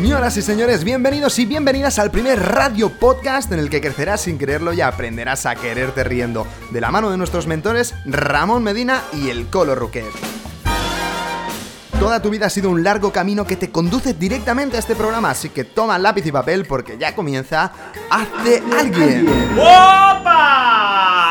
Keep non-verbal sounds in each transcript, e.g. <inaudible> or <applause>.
Señoras y señores, bienvenidos y bienvenidas al primer radio podcast en el que crecerás sin quererlo y aprenderás a quererte riendo, de la mano de nuestros mentores Ramón Medina y el Colo Ruquet. Toda tu vida ha sido un largo camino que te conduce directamente a este programa, así que toma lápiz y papel porque ya comienza Hazte Alguien. ¡Opa!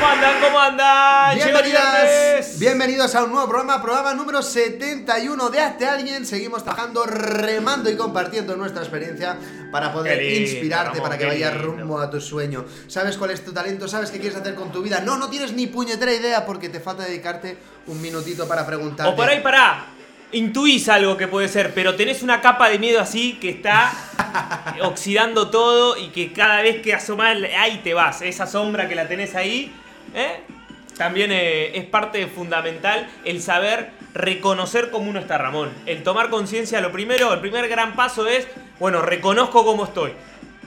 ¿Cómo andan? ¿Cómo andan? Bienvenidas, bienvenidos a un nuevo programa, programa número 71 de Hazte Alguien. Seguimos trabajando, remando y compartiendo nuestra experiencia para poder lindo, inspirarte, para que vayas rumbo a tu sueño. ¿Sabes cuál es tu talento? ¿Sabes qué quieres hacer con tu vida? No, no tienes ni puñetera idea porque te falta dedicarte un minutito para preguntarte. O por ahí, pará. Intuís algo que puede ser, pero tenés una capa de miedo así que está <laughs> oxidando todo y que cada vez que asomás, ahí te vas. Esa sombra que la tenés ahí, ¿eh? También eh, es parte fundamental el saber reconocer cómo uno está, Ramón. El tomar conciencia, lo primero, el primer gran paso es, bueno, reconozco cómo estoy.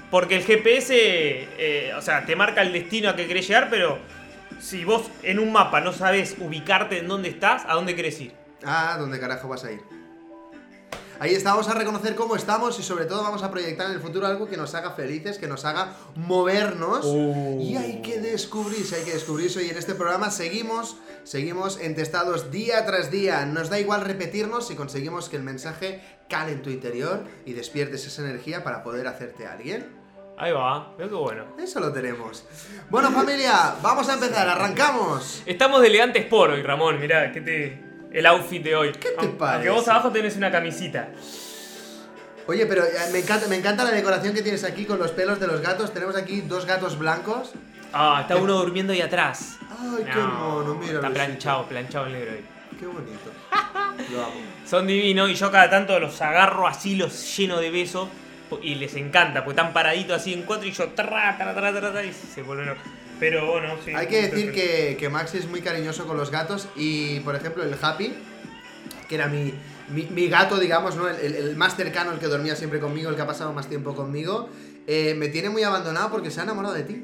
Porque el GPS, eh, o sea, te marca el destino a que querés llegar, pero si vos en un mapa no sabes ubicarte en dónde estás, ¿a dónde querés ir? Ah, ¿dónde carajo vas a ir? Ahí está, vamos a reconocer cómo estamos y sobre todo vamos a proyectar en el futuro algo que nos haga felices, que nos haga movernos. Oh. Y hay que descubrirse, hay que descubrirse. Y en este programa seguimos, seguimos entestados día tras día. Nos da igual repetirnos si conseguimos que el mensaje cale en tu interior y despiertes esa energía para poder hacerte alguien. Ahí va, veo que bueno. Eso lo tenemos. Bueno, familia, vamos a empezar, arrancamos. Estamos de elegantes por hoy, Ramón. Mirá, ¿qué te. El outfit de hoy. ¿Qué te Aunque parece? vos abajo tenés una camisita. Oye, pero eh, me encanta, me encanta la decoración que tienes aquí con los pelos de los gatos. Tenemos aquí dos gatos blancos. Ah, está uno durmiendo ahí atrás. Ay, qué mono, mira. Está planchado, planchado el negro ahí. Qué bonito. <laughs> Lo amo. Son divinos y yo cada tanto los agarro así, los lleno de besos. Y les encanta, porque están paraditos así en cuatro y yo tra, tra, tra, tra, tra, y se vuelven. Pero bueno, sí. Hay que decir que, que Maxi es muy cariñoso con los gatos y, por ejemplo, el Happy, que era mi, mi, mi gato, digamos, ¿no? El, el- el más cercano, el que dormía siempre conmigo, el que ha pasado más tiempo conmigo, eh, me tiene muy abandonado porque se ha enamorado de ti.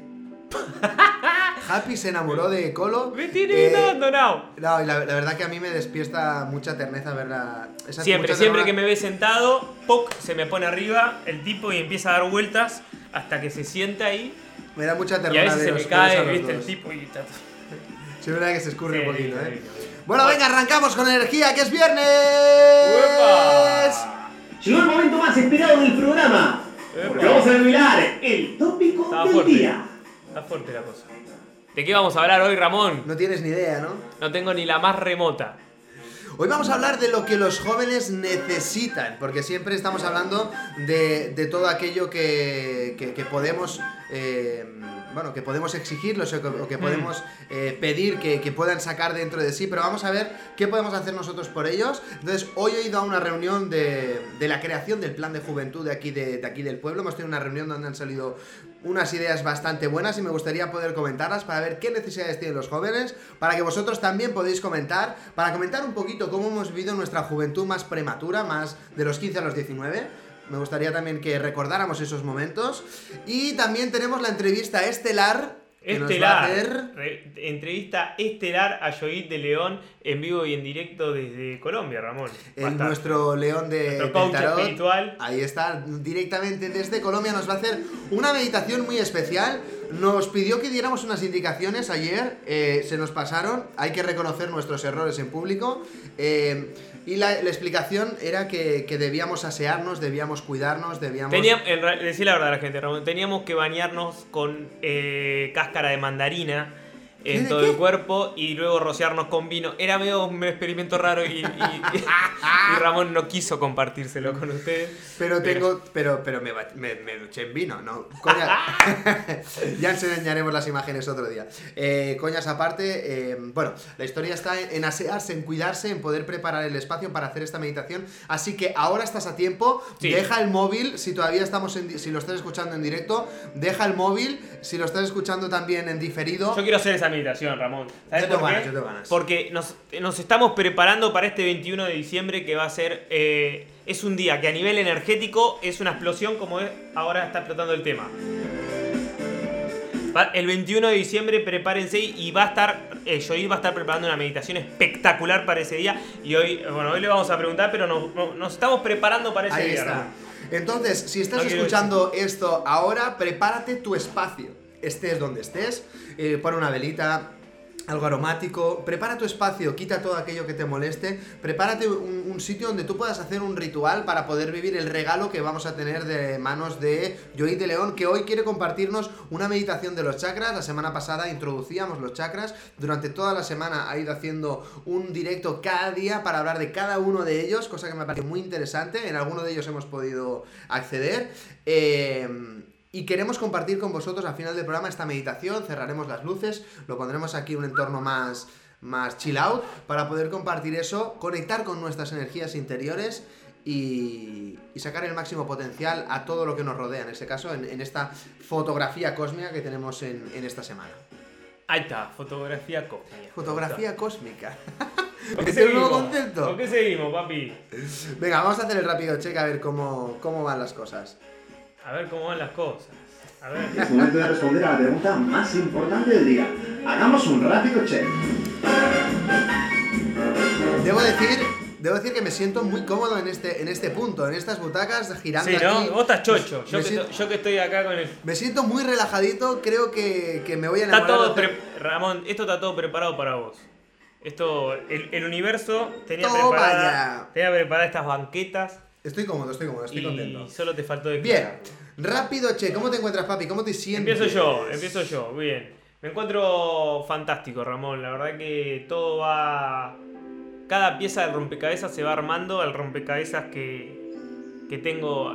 <laughs> Happy se enamoró de Colo. Me tiene eh, abandonado. No, y la, la verdad que a mí me despierta mucha terneza verla. esa- Siempre, siempre que me ve sentado, ¡poc! se me pone arriba el tipo y empieza a dar vueltas hasta que se sienta ahí. Me da mucha Y a ternura veces de se los me cae, viste, el tipo y está. Sí, verdad que se escurre Sí, un poquito, sí, ¿eh? sí. Bueno, venga, arrancamos con energía, que es viernes. ¡Uepa! Llegó el momento más esperado del programa. Porque vamos a revelar el tópico Estaba del fuerte. día. Está fuerte la cosa. ¿De qué vamos a hablar hoy, Ramón? No tienes ni idea, ¿no? No tengo ni la más remota. Hoy vamos a hablar de lo que los jóvenes necesitan, porque siempre estamos hablando de, todo aquello que, que- que podemos, eh, bueno, que podemos exigirlos o que, o que podemos eh, pedir que, que puedan sacar dentro de sí, pero vamos a ver qué podemos hacer nosotros por ellos. Entonces, hoy he ido a una reunión de, de la creación del plan de juventud de aquí, de, de aquí del pueblo. Hemos tenido una reunión donde han salido unas ideas bastante buenas y me gustaría poder comentarlas para ver qué necesidades tienen los jóvenes, para que vosotros también podéis comentar, para comentar un poquito cómo hemos vivido nuestra juventud más prematura, más de los 15 a los 19. Me gustaría también que recordáramos esos momentos. Y también tenemos la entrevista estelar. Estelar. Re- entrevista estelar a Joit de León en vivo y en directo desde Colombia, Ramón. El nuestro león de, Nuestro del coach tarot. espiritual. Ahí está, directamente desde Colombia nos va a hacer una meditación muy especial. Nos pidió que diéramos unas indicaciones ayer, eh, se nos pasaron, hay que reconocer nuestros errores en público. eh, y la, la explicación era que, que debíamos asearnos, debíamos cuidarnos, debíamos... En decir la verdad la gente, Ramón, teníamos que bañarnos con eh, cáscara de mandarina en ¿Qué, todo qué? el cuerpo y luego rociarnos con vino. Era medio un experimento raro y, y- y Ramón no quiso compartírselo con ustedes. Pero tengo. Pero, pero me, me, me duché en vino, ¿no? Coña. <laughs> ya enseñaremos las imágenes otro día. Eh, coñas aparte, eh, bueno, la historia está en, en asearse, en cuidarse, en poder preparar el espacio para hacer esta meditación. Así que ahora estás a tiempo. Sí. Deja el móvil, si todavía estamos en. Si lo estás escuchando en directo, deja el móvil. Si lo estás escuchando también en diferido. Yo quiero hacer esa meditación, Ramón. ¿Sabes Yo tengo por qué? ganas, yo tengo ganas. Porque nos, nos estamos preparando para este 21 de diciembre que va a ser... eh, es un día que a nivel energético es una explosión como es- ahora está explotando el tema. El 21 de diciembre prepárense y va a estar eh, va a estar preparando una meditación espectacular para ese día. Y hoy, bueno, hoy le vamos a preguntar, pero nos, nos- nos estamos preparando para ese Ahí día. está. Entonces, si estás No escuchando esto ahora, prepárate tu espacio. Estés donde estés, eh, pon una velita, algo aromático, prepara tu espacio, quita todo aquello que te moleste, prepárate un, un sitio donde tú puedas hacer un ritual para poder vivir el regalo que vamos a tener de manos de Joy de León, que hoy quiere compartirnos una meditación de los chakras. La semana pasada introducíamos los chakras, durante toda la semana ha ido haciendo un directo cada día para hablar de cada uno de ellos, cosa que me parece muy interesante, en alguno de ellos hemos podido acceder. Eh, y queremos compartir con vosotros al final del programa esta meditación, cerraremos las luces, lo pondremos aquí en un entorno más, más chill out para poder compartir eso, conectar con nuestras energías interiores y, y sacar el máximo potencial a todo lo que nos rodea, en este caso, en, en esta fotografía cósmica que tenemos en, en esta semana. Ahí está, fotografía cósmica. Fotografía cósmica. <laughs> ¿Con qué <laughs> ¿Es el nuevo seguimos? concepto? ¿Con qué seguimos, papi? Venga, vamos a hacer el rápido check a ver cómo, cómo van las cosas. A ver cómo van las cosas. A ver. Es momento de responder a la pregunta más importante del día. Hagamos un rápido check. Debo decir, debo decir que me siento muy cómodo en este, en este punto, en estas butacas girando Sí, ¿no? aquí. Vos estás chocho. Yo Me que, siento- yo que estoy acá con el. Me siento muy relajadito, creo que, que me voy a Está enamorar. todo de hacer- pre- Ramón, esto está todo preparado para vos. Esto, el, el universo tenía preparada, tenía preparadas estas banquetas Estoy cómodo, estoy cómodo, estoy y contento. solo te faltó Bien, declararlo. rápido, che, ¿cómo te encuentras, papi? ¿Cómo te sientes? Empiezo yo, empiezo yo, bien. Me encuentro fantástico, Ramón. La verdad que todo va. Cada pieza del rompecabezas se va armando al rompecabezas que, que tengo.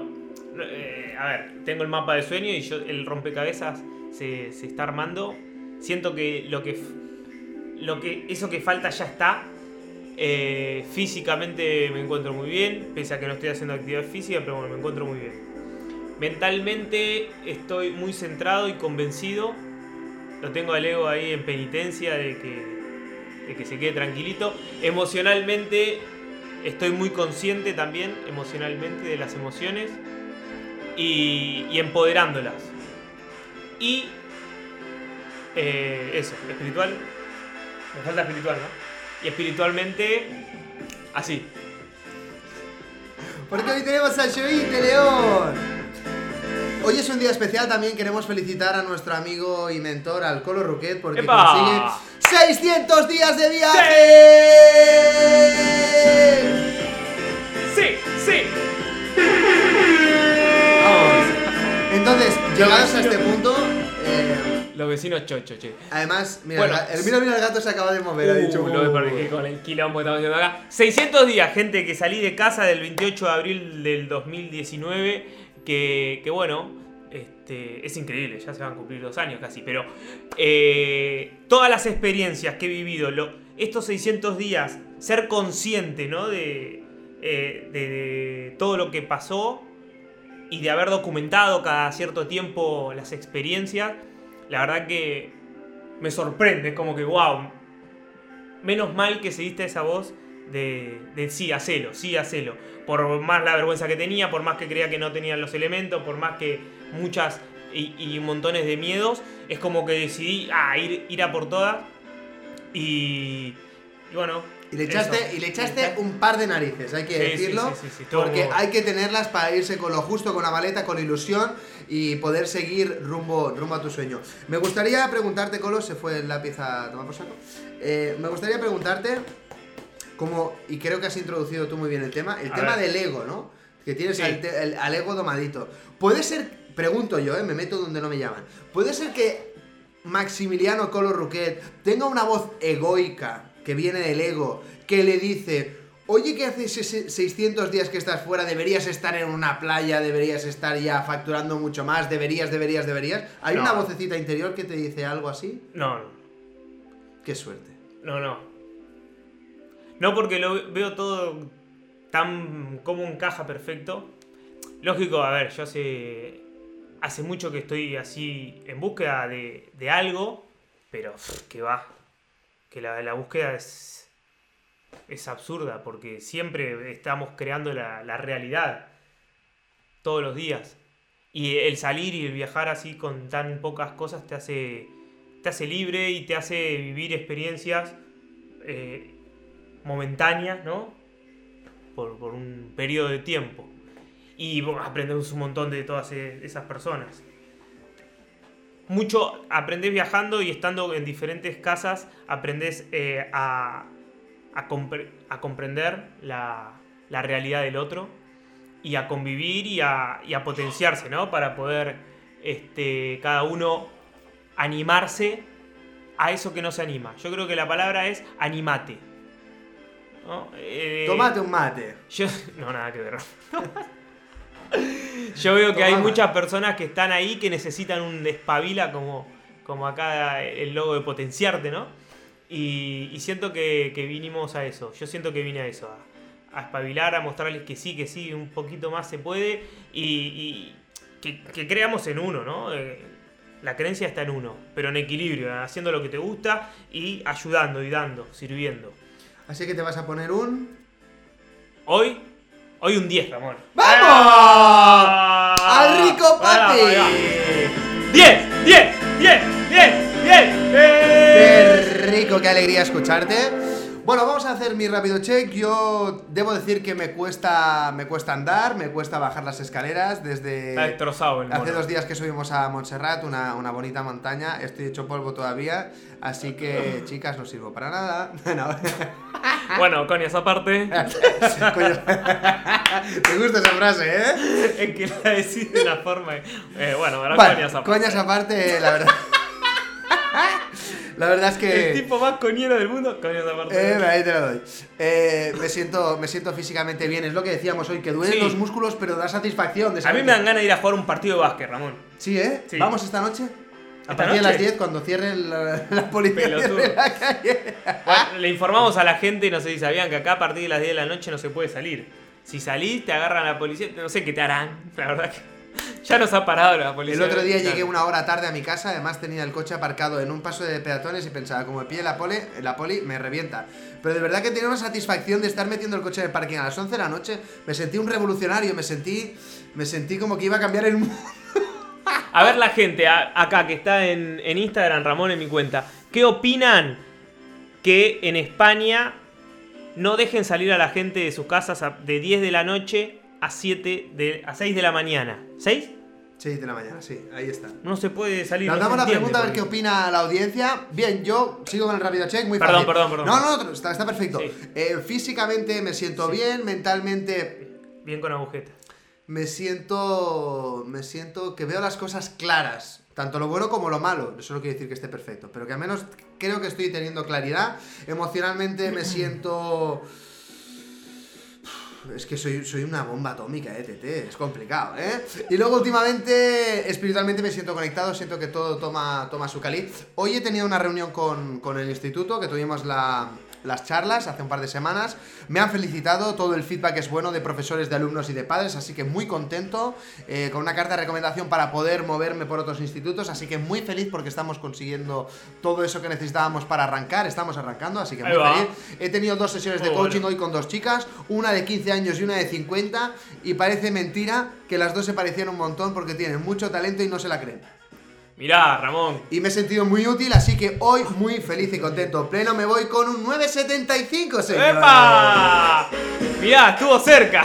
eh, a ver, tengo el mapa de sueño y yo, el rompecabezas se, se está armando. Siento que lo que. Lo que eso que falta ya está. Eh, físicamente me encuentro muy bien, pese a que no estoy haciendo actividad física, pero bueno, me encuentro muy bien. Mentalmente estoy muy centrado y convencido. Lo tengo al ego ahí en penitencia de que, de que se quede tranquilito. Emocionalmente estoy muy consciente también, emocionalmente, de las emociones y, empoderándolas. Y eh, eso, espiritual. Me falta espiritual, ¿no? Y espiritualmente, así. Porque hoy tenemos a Joite León. Hoy es un día especial, también queremos felicitar a nuestro amigo y mentor, al Colo Ruquet, porque ¡Epa! consigue 600 días de viaje. ¡Sí! ¡Sí! Vamos. Entonces, llegados a este punto, eh, Los vecinos chocho, che. además, mira, Bueno. el, mira, mira, el gato se acaba de mover, ha dicho. Uh, lo "Uh". desperdiqué con el quilombo que estamos haciendo acá. 600 días, gente, que salí de casa del 28 de abril del 2019. Que, que bueno, este, es increíble, ya se van a cumplir dos años casi. Pero eh, todas las experiencias que he vivido, lo- estos 600 días, ser consciente ¿no? de, eh, de- de todo lo que pasó y de haber documentado cada cierto tiempo las experiencias, la verdad que me sorprende, es como que, wow, menos mal que seguiste esa voz de, de sí, hacelo, sí, hacelo. Por más la vergüenza que tenía, por más que creía que no tenían los elementos, por más que muchas y, montones de miedos, es como que decidí ah, ir, ir a por todas. Y, y bueno. Y le echaste, eso. y le echaste un par de narices, hay que Sí, decirlo. sí, sí, sí, estuvo porque hay que tenerlas para irse con lo justo, con la maleta, con ilusión y poder seguir rumbo, rumbo a tu sueño. Me gustaría preguntarte, Colo, se fue el lápiz a tomar por saco. Eh, me gustaría preguntarte, como, y creo que has introducido tú muy bien el tema, el A tema ver. del ego, ¿no? Que tienes al, te- el- al ego domadito. Puede ser, pregunto yo, ¿eh? me meto donde no me llaman. Puede ser que Maximiliano Colo Ruquet tenga una voz egoica que viene del ego, que le dice, oye que hace se- 600 días que estás fuera, deberías estar en una playa, deberías estar ya facturando mucho más, deberías, deberías, deberías. ¿Hay No. una vocecita interior que te dice algo así? No, no. Qué suerte. No, no. No porque lo veo todo tan como encaja perfecto. Lógico, a ver, yo hace hace mucho que estoy así en búsqueda de, de algo, pero pff, que va, que la, la búsqueda es es absurda porque siempre estamos creando la, la realidad todos los días y el salir y el viajar así con tan pocas cosas te hace te hace libre y te hace vivir experiencias eh, momentáneas, ¿no? Por, por un periodo de tiempo. Y bueno, aprendemos un montón de todas e- esas personas. Mucho aprendés viajando y estando en diferentes casas, aprendés eh, a, a, compre- a comprender la, la realidad del otro y a convivir y a, y a potenciarse, ¿no? Para poder este, cada uno animarse a eso que no se anima. Yo creo que la palabra es animate. ¿no? Eh, Tomate un mate. yo, <laughs> no, nada que ver. <laughs> <laughs> Yo veo que hay muchas personas que están ahí que necesitan un despabila como, como acá el logo de potenciarte, ¿no? Y, y siento que, que vinimos a eso. Yo siento que vine a eso, a, a espabilar, a mostrarles que sí, que sí, un poquito más se puede y, y que, que creamos en uno, ¿no? Eh, la creencia está en uno, pero en equilibrio, haciendo lo que te gusta y ayudando y dando, sirviendo. Así que te vas a poner un. Hoy, hoy un 10, Ramón. ¡Vamos! ¡Ah! ¡Al rico Pati! ahí va. 10, 10, 10, 10, 10. ¡Qué rico! ¡Qué alegría escucharte! Bueno, vamos a hacer mi rápido check. Yo debo decir que me cuesta, me cuesta andar, me cuesta bajar las escaleras desde... Está destrozado el Hace mono. dos días que subimos a Montserrat, una, una bonita montaña. Estoy hecho polvo todavía, así que, <laughs> chicas, no sirvo para nada. <laughs> No. <laughs> Bueno, coño, esa parte. Me gusta esa frase, ¿eh? es que la decís de una forma. eh, bueno, ahora Bueno, coño esa parte. coñas aparte, la verdad. La verdad es que. El tipo más coñero del mundo, coño parte. Eh, ahí te lo doy. Eh, me, siento, me siento físicamente bien, es lo que decíamos hoy, que duelen Sí. los músculos, pero da satisfacción. De a mí me dan ganas de ir a jugar un partido de básquet, Ramón. Sí, ¿eh? Sí. ¿Vamos esta noche? A ¿Esta partir de las 10, cuando cierre la, la policía cierre la calle. Bueno, le informamos a la gente, no sé si sabían que acá a partir de las 10 de la noche no se puede salir. Si salís, te agarran la policía, no sé qué te harán. La verdad que <laughs> ya nos ha parado la policía. El otro día llegué una hora tarde a mi casa, además tenía el coche aparcado en un paso de peatones y pensaba, como me pille la poli, la poli me revienta. Pero de verdad que tenía una satisfacción de estar metiendo el coche en el parking a las 11 de la noche. Me sentí un revolucionario, me sentí, me sentí como que iba a cambiar el <laughs> mundo. A ver la gente a- acá que está en, en Instagram, Ramón, en mi cuenta. ¿Qué opinan que en España no dejen salir a la gente de sus casas de 10 de la noche a 7 de, a 6 de la mañana? ¿6? 6 de la mañana, sí, ahí está. No se puede salir. Nos no la pregunta a ver qué opina la audiencia. Bien, yo sigo con el rápido check, muy Perdón, fácil. perdón, perdón. No, no, no, está, está perfecto. Sí. Eh, físicamente me siento Sí. bien, mentalmente Bien con agujeta. me siento me siento que veo las cosas claras tanto lo bueno como lo malo eso no quiere decir que esté perfecto pero que al menos creo que estoy teniendo claridad emocionalmente me siento es que soy, soy una bomba atómica, eh, TT, es complicado, ¿eh? Y luego últimamente, espiritualmente me siento conectado, siento que todo toma, toma su caliz. Hoy he tenido una reunión con, con el instituto, que tuvimos la- las charlas hace un par de semanas. Me han felicitado, todo el feedback es bueno de profesores, de alumnos y de padres, así que muy contento, eh, con una carta de recomendación para poder moverme por otros institutos, así que muy feliz porque estamos consiguiendo todo eso que necesitábamos para arrancar, estamos arrancando, así que muy feliz. He tenido dos sesiones de Muy coaching bueno. hoy con dos chicas, una de 15 años y una de 50, y parece mentira que las dos se parecían un montón porque tienen mucho talento y no se la creen. Mirá, Ramón. Y me he sentido muy útil, así que hoy muy feliz y contento. Pleno me voy con un 9.75, señor. ¡Epa! Mirá, estuvo cerca.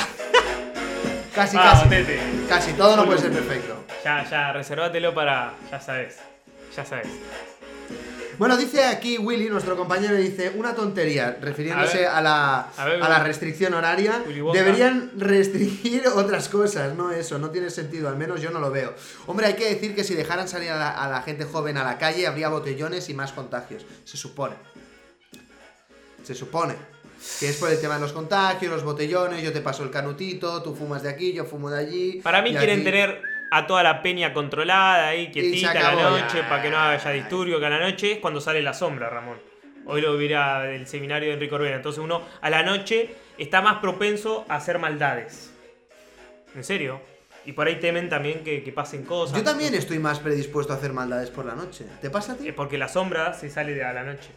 Casi, casi. Tete. Casi, todo no puede ser perfecto. Ya, ya, reservátelo para. Ya sabes. Ya sabes. Bueno, dice aquí Willy, nuestro compañero, dice una tontería, refiriéndose A la, A ver, a la restricción horaria. Deberían restringir <laughs> otras cosas, no eso, no tiene sentido, al menos yo no lo veo. Hombre, hay que decir que si dejaran salir a la, a la gente joven a la calle, habría botellones y más contagios. Se supone. Se supone. Que es por el tema de los contagios, los botellones, yo te paso el canutito, tú fumas de aquí, yo fumo de allí. Para mí quieren aquí- tener a toda la peña controlada ahí, quietita a la noche, para que no haya disturbio, que a la noche es cuando sale la sombra, Ramón. Hoy lo dirá del seminario de Enrique Orbena. Entonces uno a la noche está más propenso a hacer maldades. ¿En serio? Y por ahí temen también que, que pasen cosas. Yo también estoy más predispuesto a hacer maldades por la noche. ¿Te pasa a ti? Eh, Porque la sombra se sale de a la noche.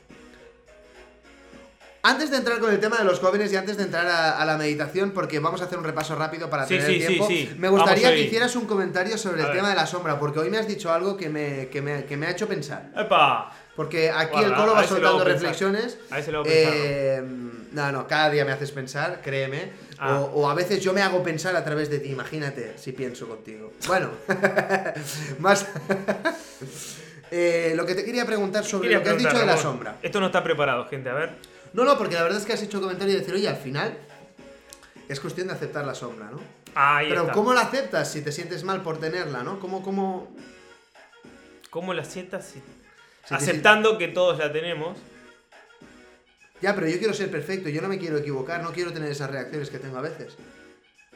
Antes de entrar con el tema de los jóvenes y antes de entrar a, a la meditación, porque vamos a hacer un repaso rápido para Sí, tener sí, tiempo, sí. me gustaría que hicieras un comentario sobre A el ver. tema de la sombra, porque hoy me has dicho algo que me, que me, que me ha hecho pensar. ¡Epa! Porque aquí el colo va soltando reflexiones. A ese pensar. Eh, no, no, cada día me haces pensar, créeme. Ah. O, o a veces yo me hago pensar a través de ti, imagínate si pienso contigo. Bueno, <laughs> más. <laughs> Eh, lo que te quería preguntar sobre Quería lo que has dicho de la sombra. Esto no está preparado, gente, a ver. No, no, porque la verdad es que has hecho comentario de decir, oye, al final es cuestión de aceptar la sombra, ¿no? Ahí Pero está. ¿cómo la aceptas si te sientes mal por tenerla, ¿no? ¿Cómo, cómo... ¿Cómo la sientas? si- Aceptando que todos la tenemos. Ya, pero yo quiero ser perfecto, yo no me quiero equivocar, no quiero tener esas reacciones que tengo a veces.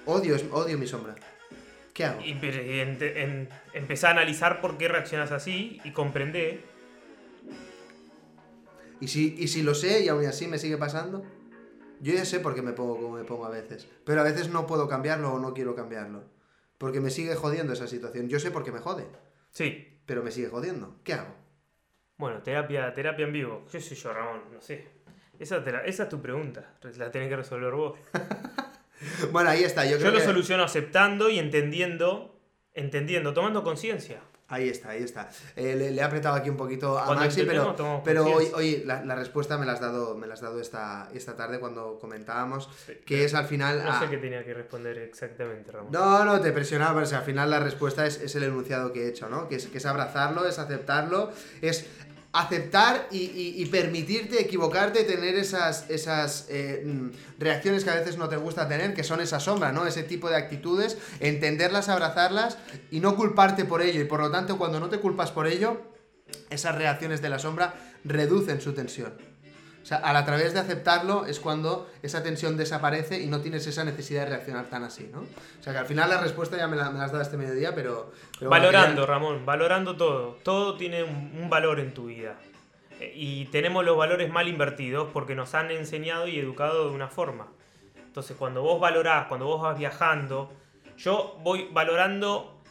Odio, odio mi sombra. ¿Qué hago? Y y empezá a analizar por qué reaccionas así y comprender. ¿Y si, y si lo sé y aún así me sigue pasando? Yo ya sé por qué me pongo como me pongo a veces. Pero a veces no puedo cambiarlo o no quiero cambiarlo. Porque me sigue jodiendo esa situación. Yo sé por qué me jode, Sí. pero me sigue jodiendo. ¿Qué hago? Bueno, terapia, terapia en vivo. ¿Qué sé yo, Ramón? No sé. Esa, te la- esa es tu pregunta. La tenés que resolver vos. <laughs> Bueno, ahí está. Yo Yo creo lo que... soluciono aceptando y entendiendo. Entendiendo, tomando conciencia. Ahí está, ahí está. Eh, le, le he apretado aquí un poquito a Cuando Maxi, pero, tomamos pero hoy, hoy la, la respuesta me la has dado, me la has dado esta, esta tarde cuando comentábamos, Sí, que es al final... No sé qué tenía que responder exactamente, Ramón. No, no, te presionaba, pero o sea, al final la respuesta es, es el enunciado que he hecho, ¿no? Que es, que es abrazarlo, es aceptarlo, es aceptar y, permitirte equivocarte, tener esas, esas eh, mm, reacciones que a veces no te gusta tener, que son esa sombra, ¿no? Ese tipo de actitudes, entenderlas, abrazarlas y no culparte por ello. Y por lo tanto, cuando no te culpas por ello, esas reacciones de la sombra reducen su tensión. Sea, a través de aceptarlo es cuando esa tensión desaparece y no tienes esa necesidad de reaccionar tan así, ¿no? O sea, que al final la respuesta ya me la, has dado este mediodía, pero... valorando, Ramón, valorando todo. Todo tiene un, un valor en tu vida. Eh, Y tenemos los valores mal invertidos porque nos han enseñado y educado de una forma. Entonces, cuando vos valorás, cuando vos vas viajando, yo voy valorando,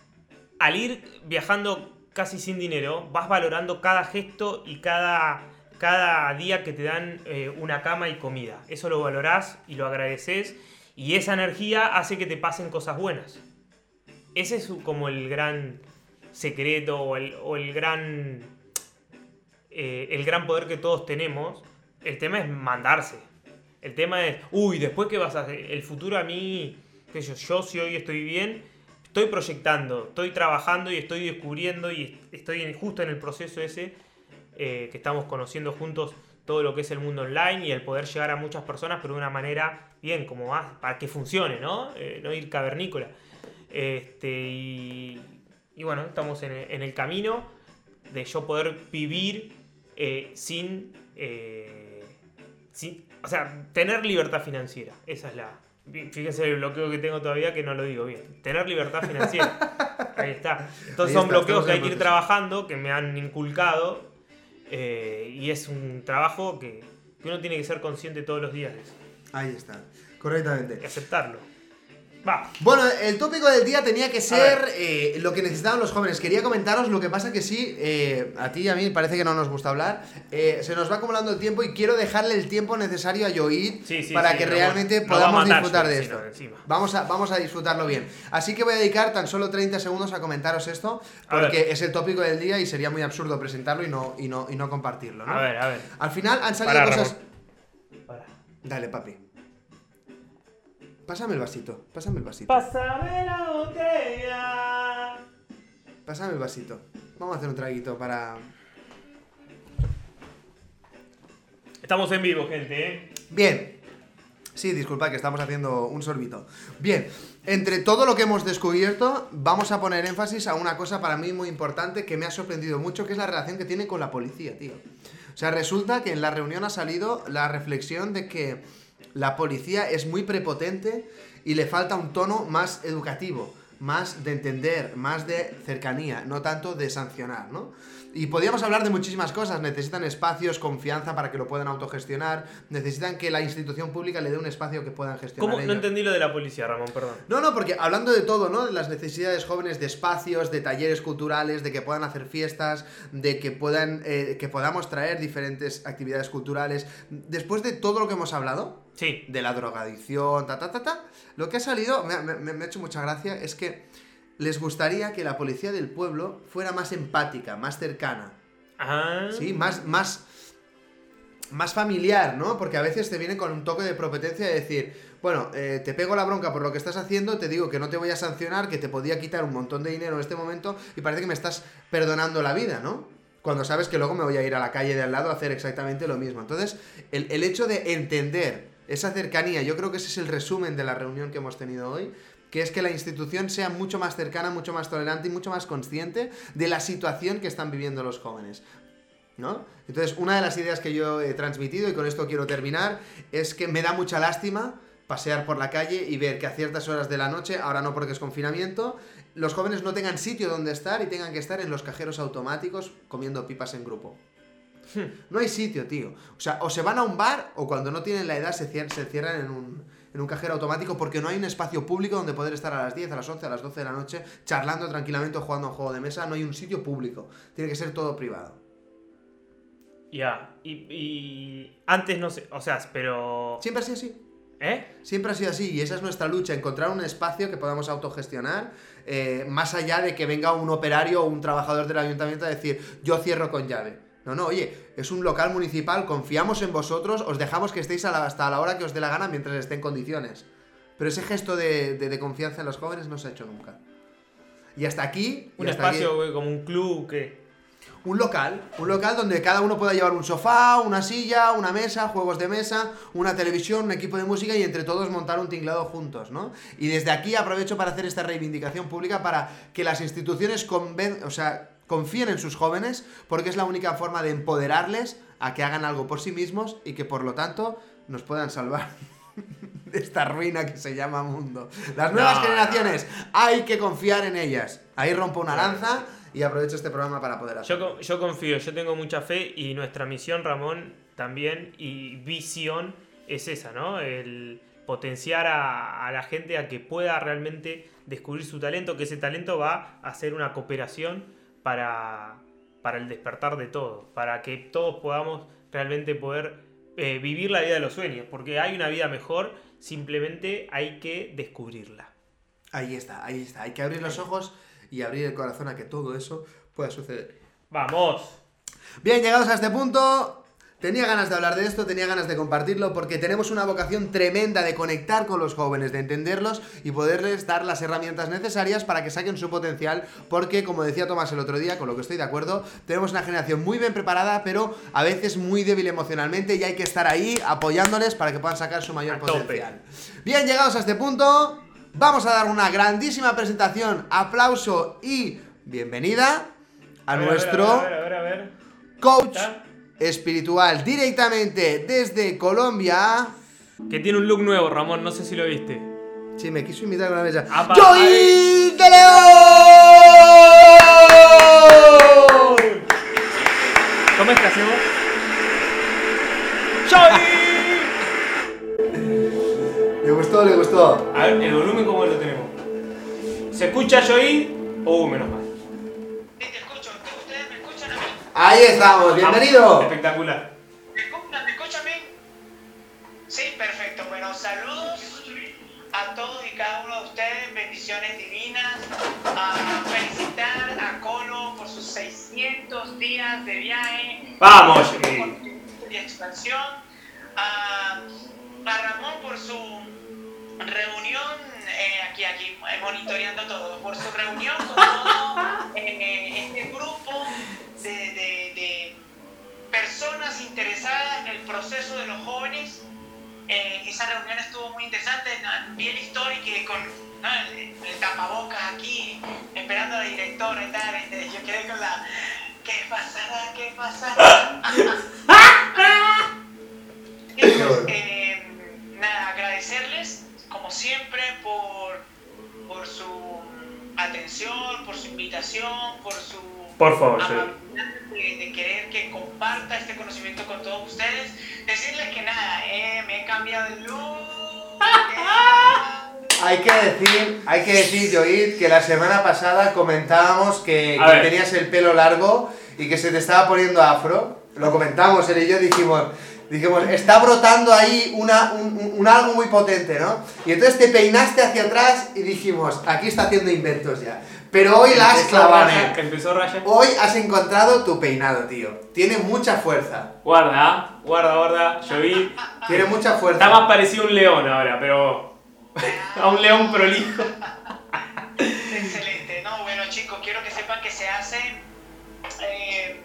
al ir viajando casi sin dinero, vas valorando cada gesto y cada, cada día que te dan eh, una cama y comida. Eso lo valorás y lo agradeces y esa energía hace que te pasen cosas buenas. Ese es como el gran secreto o el, o el gran eh, el gran poder que todos tenemos. El tema es mandarse. El tema es, uy, después qué vas a hacer. El futuro a mí, qué sé yo, yo si hoy estoy bien, estoy proyectando, estoy trabajando y estoy descubriendo y estoy justo en el proceso ese eh, que estamos conociendo juntos todo lo que es el mundo online y el poder llegar a muchas personas, pero de una manera bien, como más, para que funcione, ¿no? Eh, no ir cavernícola. Este, y, y bueno, estamos en el, en el camino de yo poder vivir eh, sin, eh, sin. O sea, tener libertad financiera. Esa es la. Fíjense el bloqueo que tengo todavía que no lo digo bien. Tener libertad financiera. <laughs> Ahí está. Entonces Ahí son está, bloqueos que hay que ir trabajando, que me han inculcado. Eh, y es un trabajo que, que uno tiene que ser consciente todos los días de eso. Ahí está, correctamente. Y aceptarlo. Va. Bueno, el tópico del día tenía que ser eh, lo que necesitaban los jóvenes. Quería comentaros lo que pasa que sí, eh, a ti y a mí parece que no nos gusta hablar. Eh, se nos va acumulando el tiempo y quiero dejarle el tiempo necesario a Yoid Sí, sí, para sí, que realmente podamos matar disfrutar de esto. Vamos a, vamos a disfrutarlo bien. Así que voy a dedicar tan solo 30 segundos a comentaros esto, porque es el tópico del día y sería muy absurdo presentarlo y no, y no, y no compartirlo. ¿no? A ver, a ver. Al final han salido cosas. Para. Dale, papi. Pásame el vasito, pásame el vasito. Pásame la botella. Pásame el vasito. Vamos a hacer un traguito para. Estamos en vivo, gente, ¿eh? Bien. Sí, disculpa que estamos haciendo un sorbito. Bien, entre todo lo que hemos descubierto, vamos a poner énfasis a una cosa para mí muy importante que me ha sorprendido mucho, que es la relación que tiene con la policía, tío. O sea, resulta que en la reunión ha salido la reflexión de que la policía es muy prepotente y le falta un tono más educativo. más de entender, más de cercanía, no tanto de sancionar, ¿no? Y podríamos hablar de muchísimas cosas. Necesitan espacios, confianza para que lo puedan autogestionar. Necesitan que la institución pública le dé un espacio que puedan gestionar. ¿Cómo? No entendí lo de la policía, Ramón, perdón. No, no, porque hablando de todo, ¿no? De las necesidades jóvenes, de espacios, de talleres culturales, de que puedan hacer fiestas, de que puedan, eh, que podamos traer diferentes actividades culturales. Después de todo lo que hemos hablado, Sí. de la drogadicción, ta, ta, ta, ta, lo que ha salido, me, me- me ha hecho mucha gracia, es que les gustaría que la policía del pueblo fuera más empática, más cercana. Ah. Sí, más, más, más familiar, ¿no? Porque a veces te viene con un toque de propetencia de decir, bueno, eh, te pego la bronca por lo que estás haciendo, te digo que no te voy a sancionar, que te podía quitar un montón de dinero en este momento y parece que me estás perdonando la vida, ¿no? Cuando sabes que luego me voy a ir a la calle de al lado a hacer exactamente lo mismo. Entonces, el, el hecho de entender esa cercanía, yo creo que ese es el resumen de la reunión que hemos tenido hoy, que es que la institución sea mucho más cercana, mucho más tolerante y mucho más consciente de la situación que están viviendo los jóvenes. ¿No? Entonces, una de las ideas que yo he transmitido, y con esto quiero terminar, es que me da mucha lástima pasear por la calle y ver que a ciertas horas de la noche, ahora no porque es confinamiento, los jóvenes no tengan sitio donde estar y tengan que estar en los cajeros automáticos comiendo pipas en grupo. No hay sitio, tío. O sea, o se van a un bar o cuando no tienen la edad se cier- se cierran en un, en un cajero automático porque no hay un espacio público donde poder estar a las 10, a las 11, a las 12 de la noche charlando tranquilamente o jugando a un juego de mesa. No hay un sitio público. Tiene que ser todo privado. Ya. Y, y antes no sé, o sea, pero... Siempre ha sido así. ¿Eh? Siempre ha sido así y esa es nuestra lucha, encontrar un espacio que podamos autogestionar, eh, más allá de que venga un operario o un trabajador del ayuntamiento a decir, yo cierro con llave. No, no, oye, es un local municipal, confiamos en vosotros, os dejamos que estéis a la- hasta la hora que os dé la gana mientras esté en condiciones. Pero ese gesto de, de- de confianza en los jóvenes no se ha hecho nunca. Y hasta aquí... y Un hasta espacio como un club que... un local, un local donde cada uno pueda llevar un sofá, una silla, una mesa, juegos de mesa, una televisión, un equipo de música y entre todos montar un tinglado juntos, ¿no? Y desde aquí aprovecho para hacer esta reivindicación pública para que las instituciones conven- o sea, confíen en sus jóvenes porque es la única forma de empoderarles a que hagan algo por sí mismos y que por lo tanto nos puedan salvar <laughs> de esta ruina que se llama mundo. Las nuevas No, generaciones, hay que confiar en ellas. Ahí rompo una lanza y aprovecho este programa para poder hacerlo. yo confío, yo tengo mucha fe y nuestra misión, Ramón, también y visión es esa, ¿no? El potenciar a, a la gente a que pueda realmente descubrir su talento, que ese talento va a ser una cooperación para, para el despertar de todos, para que todos podamos realmente poder eh, vivir la vida de los sueños, porque hay una vida mejor, simplemente hay que descubrirla. Ahí está, ahí está. Hay que abrir los ojos y abrir el corazón a que todo eso pueda suceder. ¡Vamos! Bien, llegados a este punto, tenía ganas de hablar de esto, tenía ganas de compartirlo, porque tenemos una vocación tremenda de conectar con los jóvenes, de entenderlos y poderles dar las herramientas necesarias para que saquen su potencial, porque como decía Tomás el otro día, con lo que estoy de acuerdo, tenemos una generación muy bien preparada, pero a veces muy débil emocionalmente y hay que estar ahí apoyándoles para que puedan sacar su mayor A potencial. Bien, llegados a este punto, vamos a dar una grandísima presentación, aplauso y bienvenida a, ver, ver, nuestro A ver, a ver, a a coach. Espiritual directamente desde Colombia. Que tiene un look nuevo, Ramón, no sé si lo viste. Sí, me quiso invitar con la mesa. Apa, ¡Joy de León! ¿Cómo es que hacemos? ¡Joy! <laughs> Le gustó, le gustó. A ver, el volumen, ¿cómo lo tenemos? ¿Se escucha Joy? Uh, menos mal. Sí, te escucho. ¿Ustedes me escuchan a mí? Ahí estamos, bienvenido. Espectacular. ¿Me escuchan, ¿Me escuchan bien? Sí, perfecto. Bueno, saludos a todos y cada uno de ustedes. Bendiciones divinas. A felicitar a Colo por sus 600 días de viaje. Vamos, su expansión. A, a Ramón por su reunión, eh, aquí, aquí, eh, monitoreando todo, por su reunión con todo eh, este grupo de, de- de personas interesadas en el proceso de los jóvenes. Eh, esa reunión estuvo muy interesante, vi el que con ¿no? el, el tapabocas aquí, esperando a la directora y tal, este, yo quedé con la... ¿Qué pasará? ¿Qué pasará? <laughs> Y pues, eh, nada, agradecerles, como siempre, por, por su atención, por su invitación, por su Por favor, sí. de, de querer que comparta este conocimiento con todos ustedes. Decirles que nada, eh, me he cambiado de look. eh, Hay que decir, hay que decir, Joid, que la semana pasada comentábamos que, A que tenías el pelo largo y que se te estaba poniendo afro. Lo comentamos él y yo, dijimos, dijimos, está brotando ahí una, un, un- un algo muy potente, ¿no? Y entonces te peinaste hacia atrás y dijimos, aquí está haciendo inventos ya. Pero hoy la has Empezó clavado. Que empezó. Hoy has encontrado tu peinado, tío. Tiene mucha fuerza. Guarda, guarda, guarda. Yo vi. Tiene mucha fuerza. Está más parecido a un león ahora, pero. <laughs> a un león prolijo. Excelente. No, bueno chicos, quiero que sepan que se hace... eh,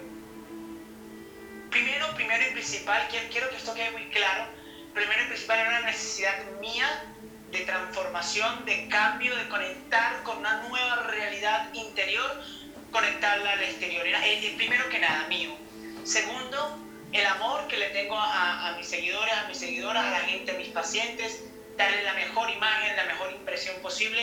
primero, primero y principal, quiero, quiero que esto quede muy claro. Primero y principal era una necesidad mía de transformación, de cambio, de conectar con una nueva realidad interior, conectarla al exterior. Era el, el primero que nada, mío. Segundo, el amor que le tengo a, a mis seguidores, a mis seguidoras, a la gente, a mis pacientes, darle la mejor imagen, la mejor impresión posible.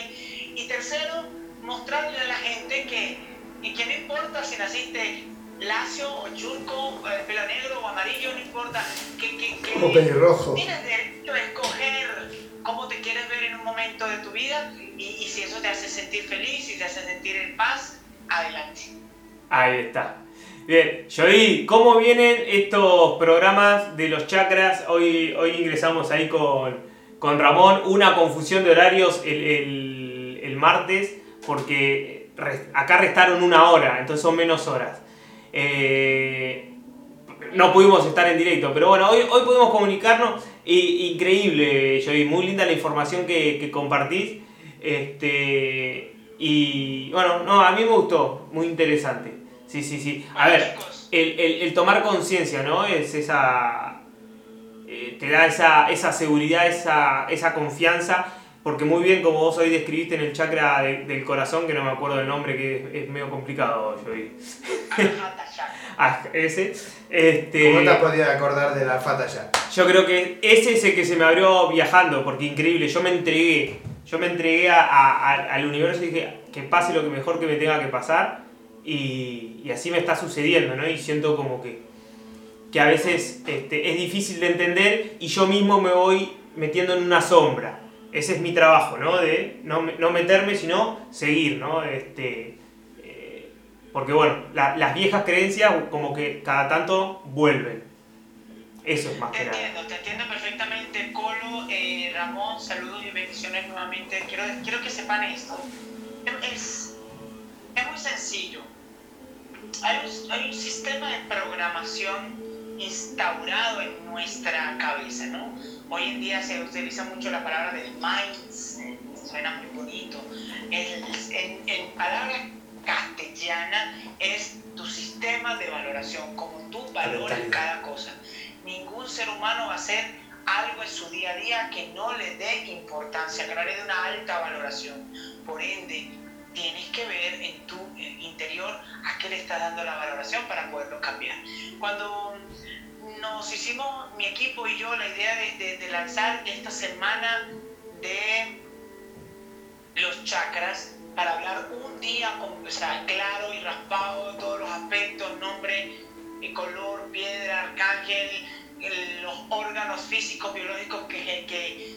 Y tercero, mostrarle a la gente que, y que no importa si naciste lacio o churco, eh, pelo negro o amarillo, no importa, que, que, que O pelirrojo. tienes derecho a escoger cómo te quieres ver en un momento de tu vida y, y si eso te hace sentir feliz y te hace sentir en paz, adelante. Ahí está. Bien, Joey, ¿cómo vienen estos programas de los chakras? Hoy, hoy ingresamos ahí con, con Ramón. Una confusión de horarios el, el- el martes, porque acá restaron una hora, entonces son menos horas. Eh, no pudimos estar en directo, pero bueno, hoy, hoy podemos comunicarnos. Y, increíble, Joey, muy linda la información que, que compartís. Este, y bueno, no, a mí me gustó, muy interesante. Sí, sí, sí. A ver, el- el tomar conciencia, ¿no? Es esa. eh, te da esa, esa seguridad, esa, esa confianza. Porque muy bien, como vos hoy describiste en el chakra de- del corazón, que no me acuerdo del nombre, que es, es medio complicado, Chakra. <laughs> Ah, ese. Este, ¿Cómo te has podido acordar de la Fata ya? yo creo que ese es el que se me abrió viajando, porque increíble, yo me entregué, yo me entregué a- a- a- al universo y dije que pase lo que mejor que me tenga que pasar y, y así me está sucediendo, ¿no? Y siento como que, que a veces este, es difícil de entender y yo mismo me voy metiendo en una sombra. Ese es mi trabajo, ¿no? De no, no meterme, sino seguir, ¿no? Este, eh, porque bueno, la- las viejas creencias como que cada tanto vuelven. Eso es más Te que nada. entiendo, te entiendo perfectamente, Colo, eh, Ramón, saludos y bendiciones nuevamente. Quiero, quiero que sepan esto. Es, es muy sencillo. Hay un, hay un sistema de programación instaurado en nuestra cabeza, ¿no? Hoy en día se utiliza mucho la palabra del mindset, suena muy bonito. En, en palabra castellana es tu sistema de valoración, como tú valoras cada cosa. Ningún ser humano va a hacer algo en su día a día que no le dé importancia, que no le dé una alta valoración. Por ende, tienes que ver en tu eh, interior a qué le estás dando la valoración para poderlo cambiar. Cuando nos hicimos, mi equipo y yo, la idea de, de- lanzar esta semana de los chakras para hablar un día con, o sea, claro y raspado de todos los aspectos, nombre, color, piedra, arcángel, el- los órganos físicos, biológicos que- que-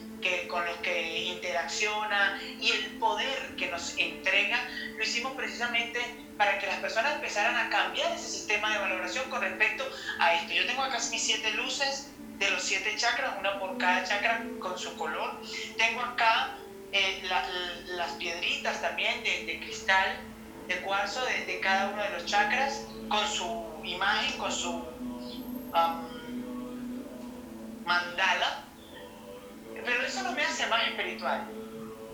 con los que interacciona y el poder que nos entrega, lo hicimos precisamente para que las personas empezaran a cambiar ese sistema de valoración con respecto a esto. Yo tengo acá mis siete luces de los siete chakras, una por cada chakra con su color. Tengo acá eh, la- las piedritas también de, de cristal, de cuarzo de, de cada uno de los chakras, con su imagen, con su um, mandala. Pero eso no me hace más espiritual.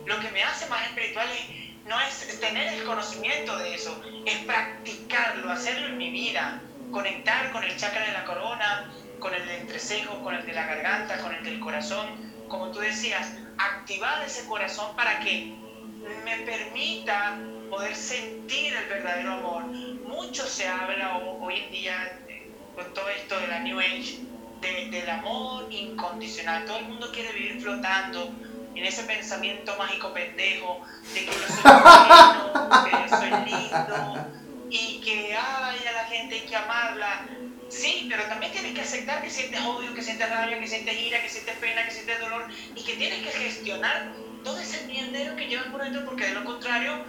Lo que me hace más espiritual es- no es tener el conocimiento de eso, es practicarlo, hacerlo en mi vida, conectar con el chakra de la corona, con el del entrecejo, con el de la garganta, con el del corazón, como tú decías, activar ese corazón para que me permita poder sentir el verdadero amor. Mucho se habla ho- hoy en día eh, con todo esto de la New Age de- del amor incondicional. Todo el mundo quiere vivir flotando en ese pensamiento mágico pendejo de que yo soy <laughs> bueno, que yo soy lindo y que ay, a la gente hay que amarla. Sí, pero también tienes que aceptar que sientes odio, que sientes rabia, que sientes ira, que sientes pena, que sientes dolor y que tienes que gestionar todo ese mierdero que llevas por dentro porque de lo contrario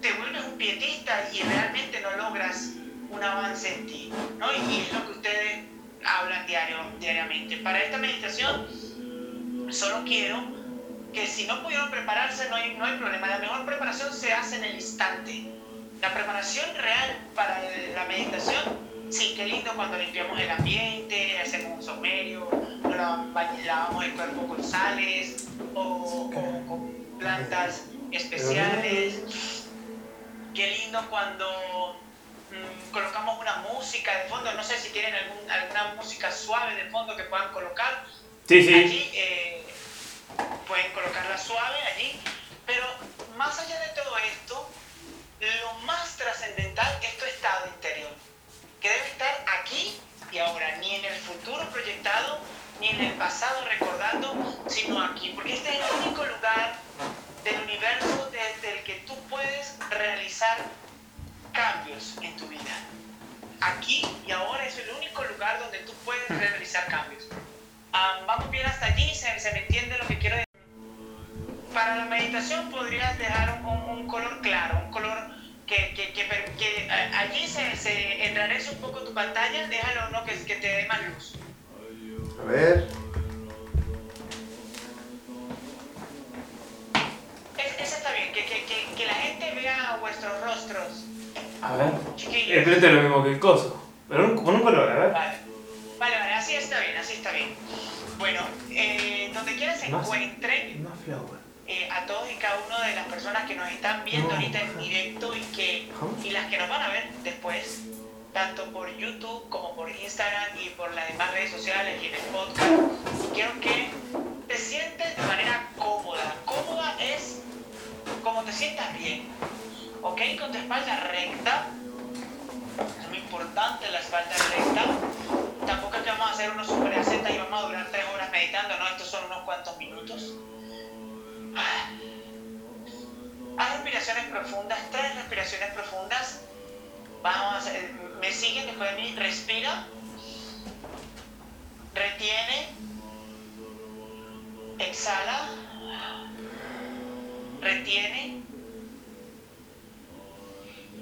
te vuelves un pietista y realmente no logras un avance en ti. ¿no? Y es lo que ustedes hablan diario, diariamente. Para esta meditación solo quiero que si no pudieron prepararse no hay, no hay problema. La mejor preparación se hace en el instante. La preparación real para la meditación, sí, qué lindo cuando limpiamos el ambiente, hacemos un somerio, lavamos el cuerpo con sales o, o con plantas especiales. Qué lindo cuando colocamos una música de fondo, no sé si tienen algún, alguna música suave de fondo que puedan colocar. Sí, sí. Allí eh, pueden colocarla suave allí, pero más allá de todo esto, lo más trascendental es tu estado interior, que debe estar aquí y ahora, ni en el futuro proyectado, ni en el pasado recordando, sino aquí, porque este es el único lugar del universo desde el que tú puedes realizar cambios en tu vida. Aquí y ahora es el único lugar donde tú puedes realizar cambios. Ah, vamos bien hasta allí, se, se me entiende lo que quiero decir. Para la meditación podrías dejar un, un color claro, un color que, que, que, que eh, allí se, se enrarece un poco tu pantalla, déjalo no que, que te dé más luz. A ver. Es- ese está bien, que, que, que, que la gente vea vuestros rostros. A ver. Chiquillos. Es es lo mismo que el coso. Pero con un color, a ver. Vale, vale, vale, así está bien, así está bien. Bueno, eh, donde quiera se Más- encuentren, eh, a todos y cada uno de las personas que nos están viendo No. ahorita en directo y, que, y las que nos van a ver después, tanto por YouTube como por Instagram y por las demás redes sociales y en el podcast, quiero que te sientes de manera cómoda. Cómoda es como te sientas bien, ¿ok? Con tu espalda recta. Es muy importante la espalda recta. Tampoco es que vamos a hacer unos super y vamos a durar tres horas meditando, no, estos son unos cuantos minutos. Ah. Haz respiraciones profundas, tres respiraciones profundas. Vamos a hacer, me siguen después de mí, respira, retiene, exhala, retiene,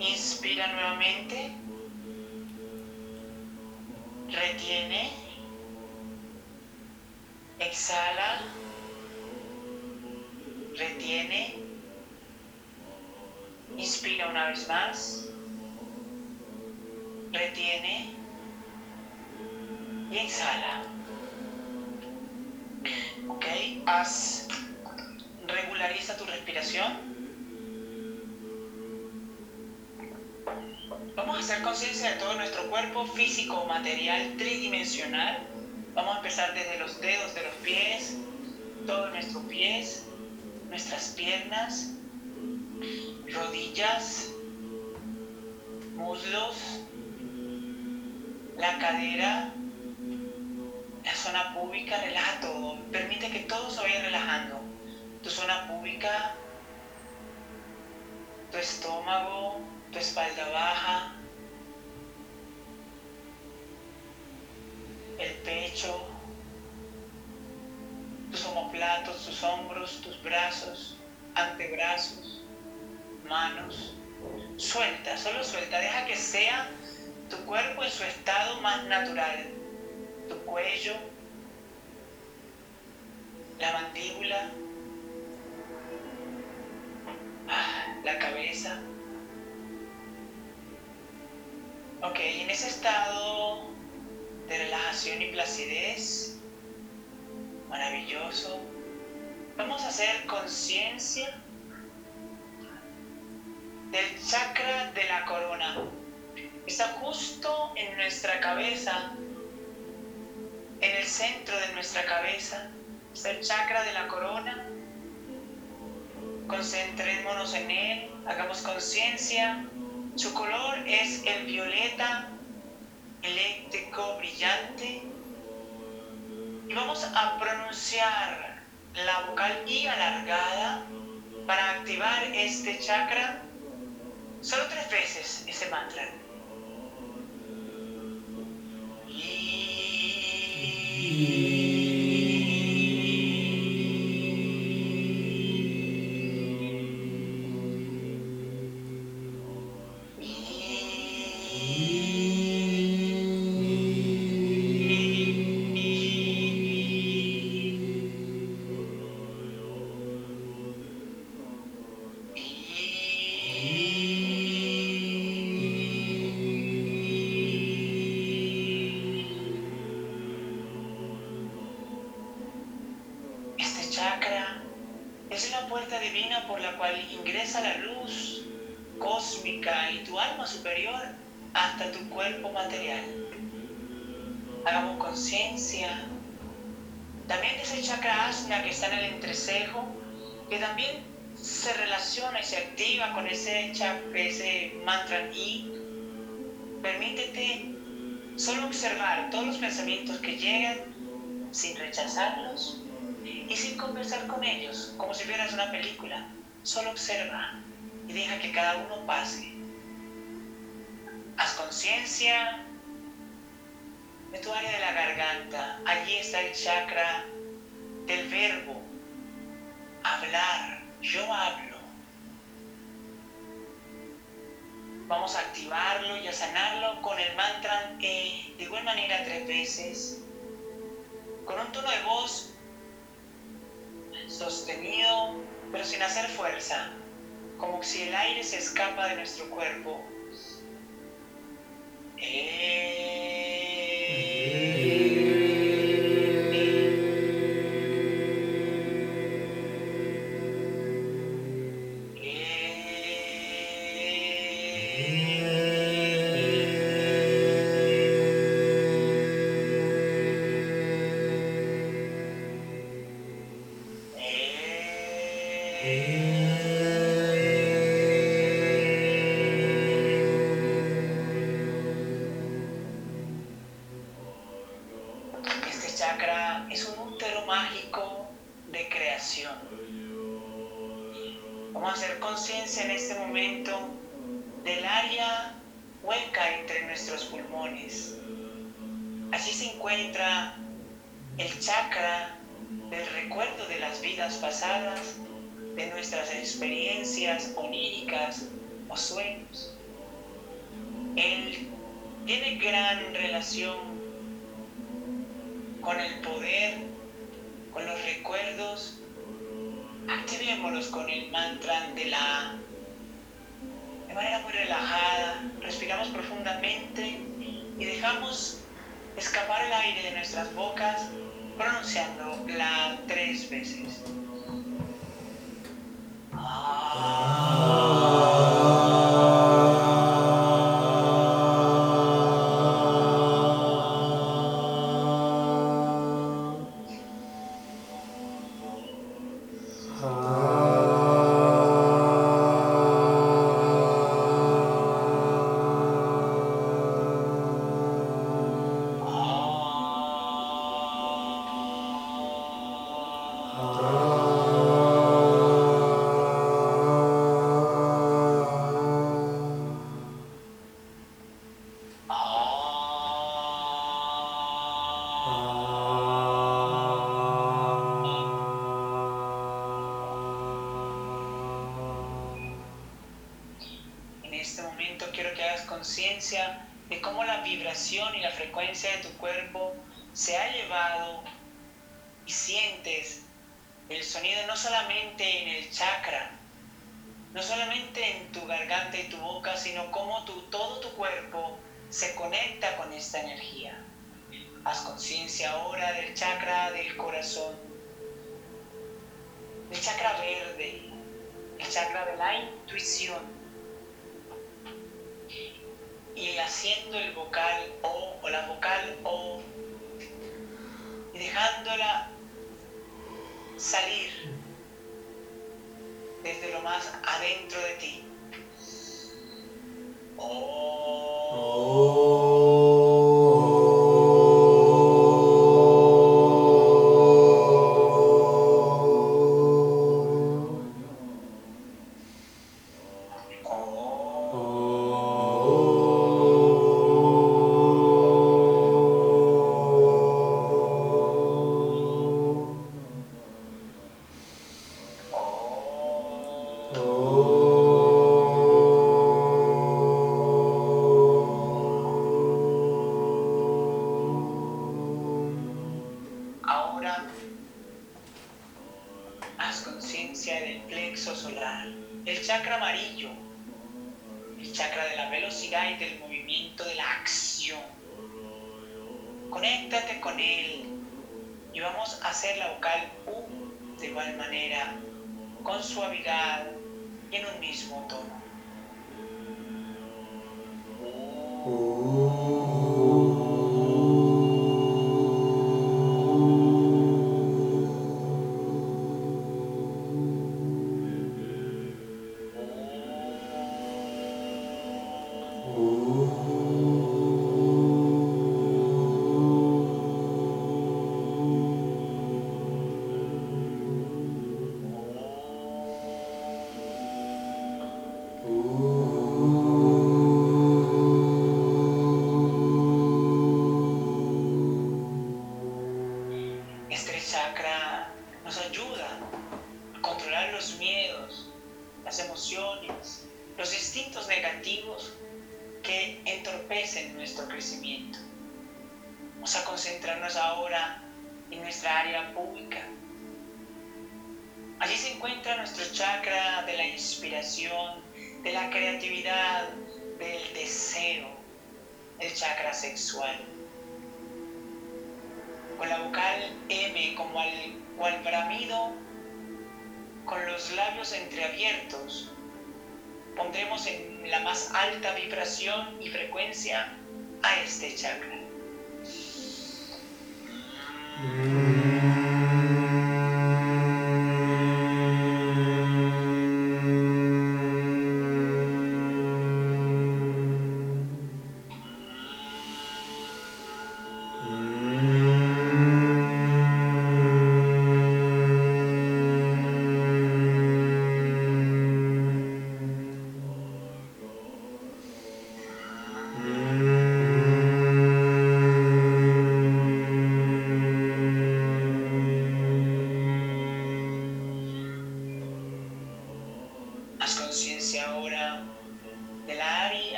inspira nuevamente, retiene, exhala, retiene, inspira una vez más, retiene. Y exhala. Ok, haz, regulariza tu respiración. Vamos a hacer conciencia de todo nuestro cuerpo físico, material, tridimensional. Vamos a empezar desde los dedos de los pies, todos nuestros pies, nuestras piernas, rodillas, muslos, la cadera, la zona pública, relaja todo. Permite que todo se vaya relajando. Tu zona pública, tu estómago, tu espalda baja, el pecho, tus omoplatos, tus hombros, tus brazos, antebrazos, manos. Suelta, solo suelta, deja que sea tu cuerpo en su estado más natural. Tu cuello, la mandíbula, la cabeza. Ok, en ese estado de relajación y placidez, maravilloso, vamos a hacer conciencia del chakra de la corona. Está justo en nuestra cabeza, en el centro de nuestra cabeza. Está el chakra de la corona. Concentrémonos en él, hagamos conciencia. Su color es el violeta eléctrico brillante. Y vamos a pronunciar la vocal I alargada para activar este chakra solo tres veces ese mantra. Este por la cual ingresa la luz cósmica y tu alma superior hasta tu cuerpo material. Hagamos conciencia también de ese chakra asna que está en el entrecejo, que también se relaciona y se activa con ese, chak- ese mantra I. Permítete solo observar todos los pensamientos que llegan sin rechazarlos y sin conversar con ellos, como si vieras una película. Solo observa y deja que cada uno pase. Haz conciencia de tu área de la garganta. Allí está el chakra del verbo. Hablar. Yo hablo. Vamos a activarlo y a sanarlo con el mantra E, de igual manera tres veces, con un tono de voz sostenido, pero sin hacer fuerza, como si el aire se escapa de nuestro cuerpo. Este chakra es un útero mágico de creación. Vamos a hacer conciencia en este momento del área hueca entre nuestros pulmones. Allí se encuentra el chakra del recuerdo de las vidas pasadas, de nuestras experiencias oníricas o sueños. Él tiene gran relación con el poder, con los recuerdos. Activémoslos con el mantra de la. De manera muy relajada, respiramos profundamente y dejamos escapar el aire de nuestras bocas pronunciando la tres veces. En este momento quiero que hagas conciencia de cómo la vibración y la frecuencia de tu cuerpo se ha elevado y sientes el sonido no solamente en el chakra, no solamente en tu garganta y tu boca, sino cómo tu, todo tu cuerpo se conecta con esta energía. Haz conciencia ahora del chakra del corazón, del chakra verde, el chakra de la intuición y haciendo el vocal O o la vocal O y dejándola salir desde lo más adentro de ti. O. el chakra de la velocidad y del movimiento de la acción. Conéctate con él y vamos a hacer la vocal U de igual manera, con suavidad y en un mismo tono.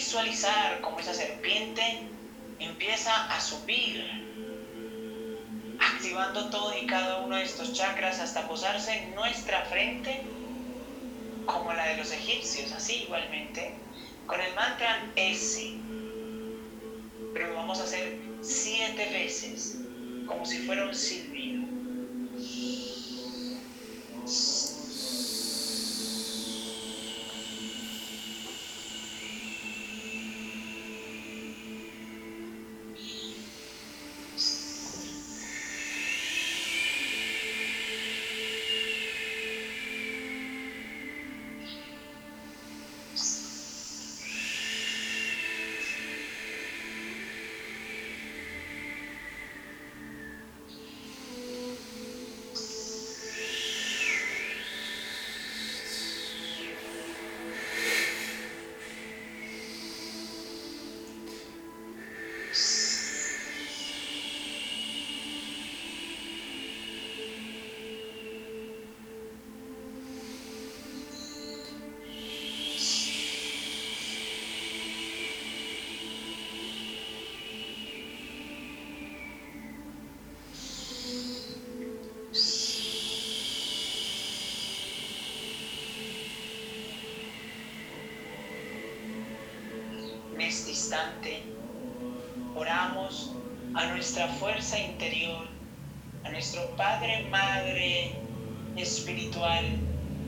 Visualizar cómo esa serpiente empieza a subir, activando todo y cada uno de estos chakras hasta posarse en nuestra frente, como la de los egipcios, así igualmente, con el mantra S pero lo vamos a hacer siete veces, como si fuera un silbido. Oramos a nuestra fuerza interior, a nuestro Padre, Madre espiritual,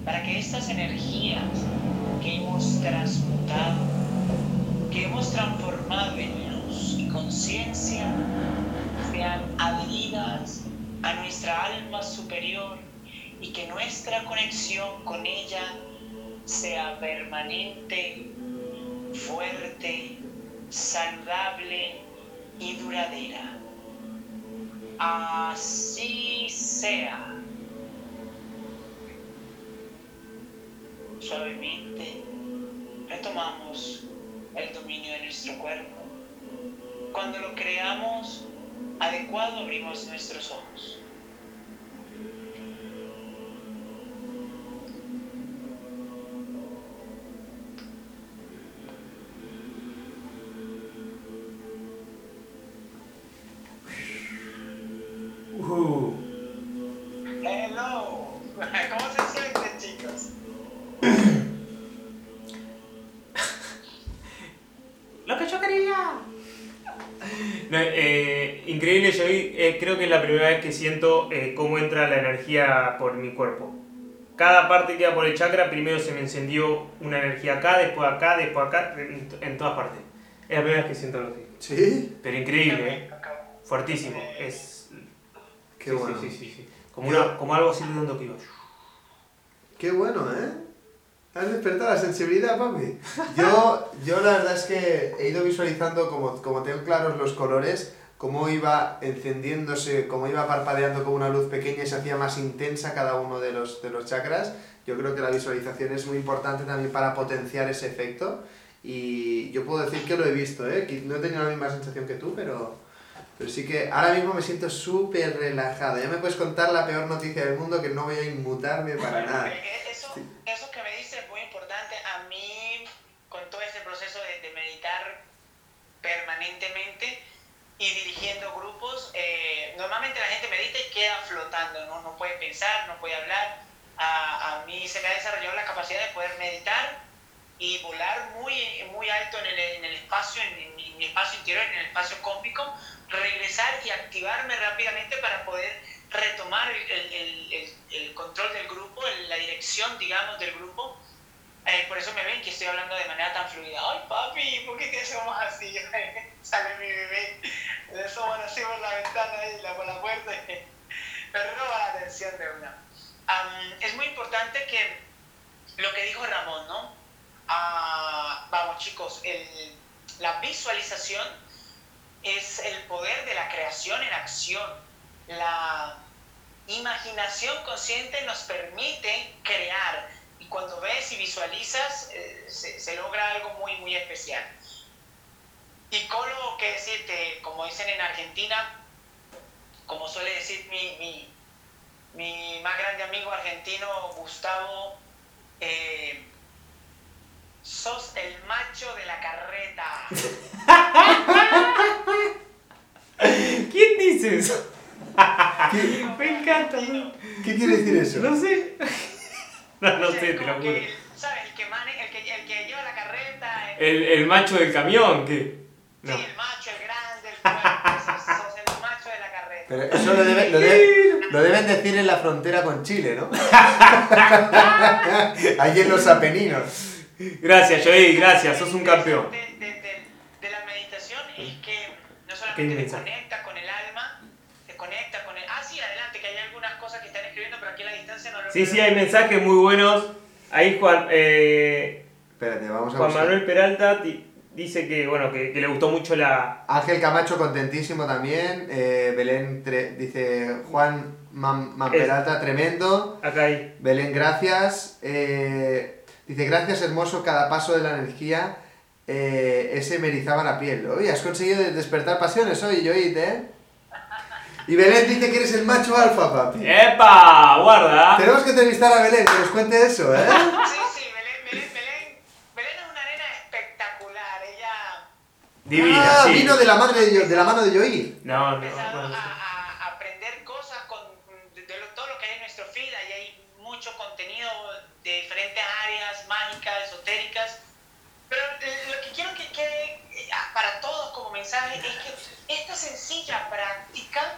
para que estas energías que hemos transmutado, que hemos transformado en luz y conciencia, sean adheridas a nuestra alma superior y que nuestra conexión con ella sea permanente, fuerte, saludable y duradera. Así sea. Suavemente retomamos el dominio de nuestro cuerpo. Cuando lo creamos adecuado abrimos nuestros ojos. Que siento eh, cómo entra la energía por mi cuerpo. Cada parte que va por el chakra, primero se me encendió una energía acá, después acá, después acá, en, en todas partes. Es la primera vez que siento algo así. ¿Sí? Pero increíble, ¿eh? fuertísimo. Es, Qué sí, bueno. sí, sí, sí, sí. Como, una- como algo así redondo que iba. Qué bueno, ¿eh? Has despertado la sensibilidad, papi. Yo, yo la verdad es que he ido visualizando, como, como tengo claros los colores, cómo iba encendiéndose, cómo iba parpadeando como una luz pequeña y se hacía más intensa cada uno de los, de los chakras. Yo creo que la visualización es muy importante también para potenciar ese efecto. Y yo puedo decir que lo he visto, ¿eh? No he tenido la misma sensación que tú, pero, pero sí que ahora mismo me siento súper relajado. Ya me puedes contar la peor noticia del mundo que no voy a inmutarme para nada. Eh, eh, Eso, eso que me dice es muy importante. A mí, con todo este proceso de, de meditar permanentemente y dirigiendo grupos, eh, normalmente la gente medita y queda flotando, ¿no? No puede pensar, no puede hablar. A, mí se me ha desarrollado la capacidad de poder meditar y volar muy, muy alto en el, en el espacio, en, mi, espacio interior, en el espacio cósmico, regresar y activarme rápidamente para poder retomar el, el- el- control del grupo, la dirección, digamos, del grupo. Eh, por eso me ven que estoy hablando de manera tan fluida. Ay, papi, ¿por qué te somos así? <laughs> Sale mi bebé, le somos así por la ventana y la, por la puerta. Me roba la atención de una. Am, es muy importante que lo que dijo Ramón, ¿no? Ah, vamos chicos, el- la visualización es el poder de la creación en acción. La imaginación consciente nos permite crear y cuando ves y visualizas eh, se, se logra algo muy, muy especial. Y Colo, que decirte, como dicen en Argentina, como suele decir mi, mi, mi más grande amigo argentino, Gustavo, eh, sos el macho de la carreta. <laughs> ¿Quién dice eso? Me encanta. ¿no? ¿Qué quiere decir eso? No sé. No, no O sea, sé, te lo juro. que el- ¿Sabes? El que, mane- el, que, el que lleva la carreta, el, El, el macho del camión, ¿qué? No. sí, el macho, el grande, el fuerte, sos, sos el macho de la carreta. Pero eso lo, debe- lo debe- lo deben decir en la frontera con Chile, ¿no? <laughs> Allí en los Apeninos. Gracias, Joey, gracias, sos un campeón. De, de- de- de la meditación es que no solamente te conecta Sí, sí, hay mensajes muy buenos. Ahí Juan, eh, Espérate, vamos a Juan buscar. Manuel Peralta di- dice que, bueno, que, que le gustó mucho la... Ángel Camacho contentísimo también. eh, Belén tre- dice Juan Man- Manperalta, tremendo. Acá hay. Belén, gracias. Eh, dice, gracias hermoso, cada paso de la energía. eh, ese me erizaba la piel. Oye, has conseguido despertar pasiones hoy, Joit, ¿eh? Y Belén dice que eres el macho alfa, papi. ¡Epa! Guarda. Tenemos que entrevistar a Belén, que nos cuente eso, ¿eh? Sí, sí, Belén, Belén, Belén. Belén es una nena espectacular. Ella Divina, Ah, sí. vino de la, madre de, Yo- de la mano de Joit. No, no, a, a- a aprender cosas con, de, de lo- todo lo que hay en nuestro feed. Ahí hay mucho contenido de diferentes áreas mágicas, esotéricas. Pero lo que quiero que quede eh, para todos como mensaje es que esta sencilla práctica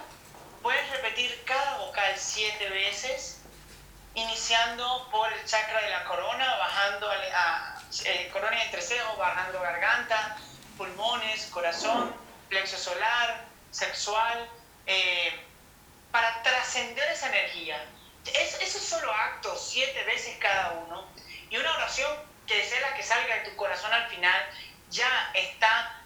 puedes repetir cada vocal siete veces, iniciando por el chakra de la corona, bajando al- a, eh, corona y entrecejo, bajando garganta, pulmones, corazón, plexo solar, sexual, eh, para trascender esa energía. Es, esos solo actos, siete veces cada uno, y una oración que sea la que salga de tu corazón al final, ya está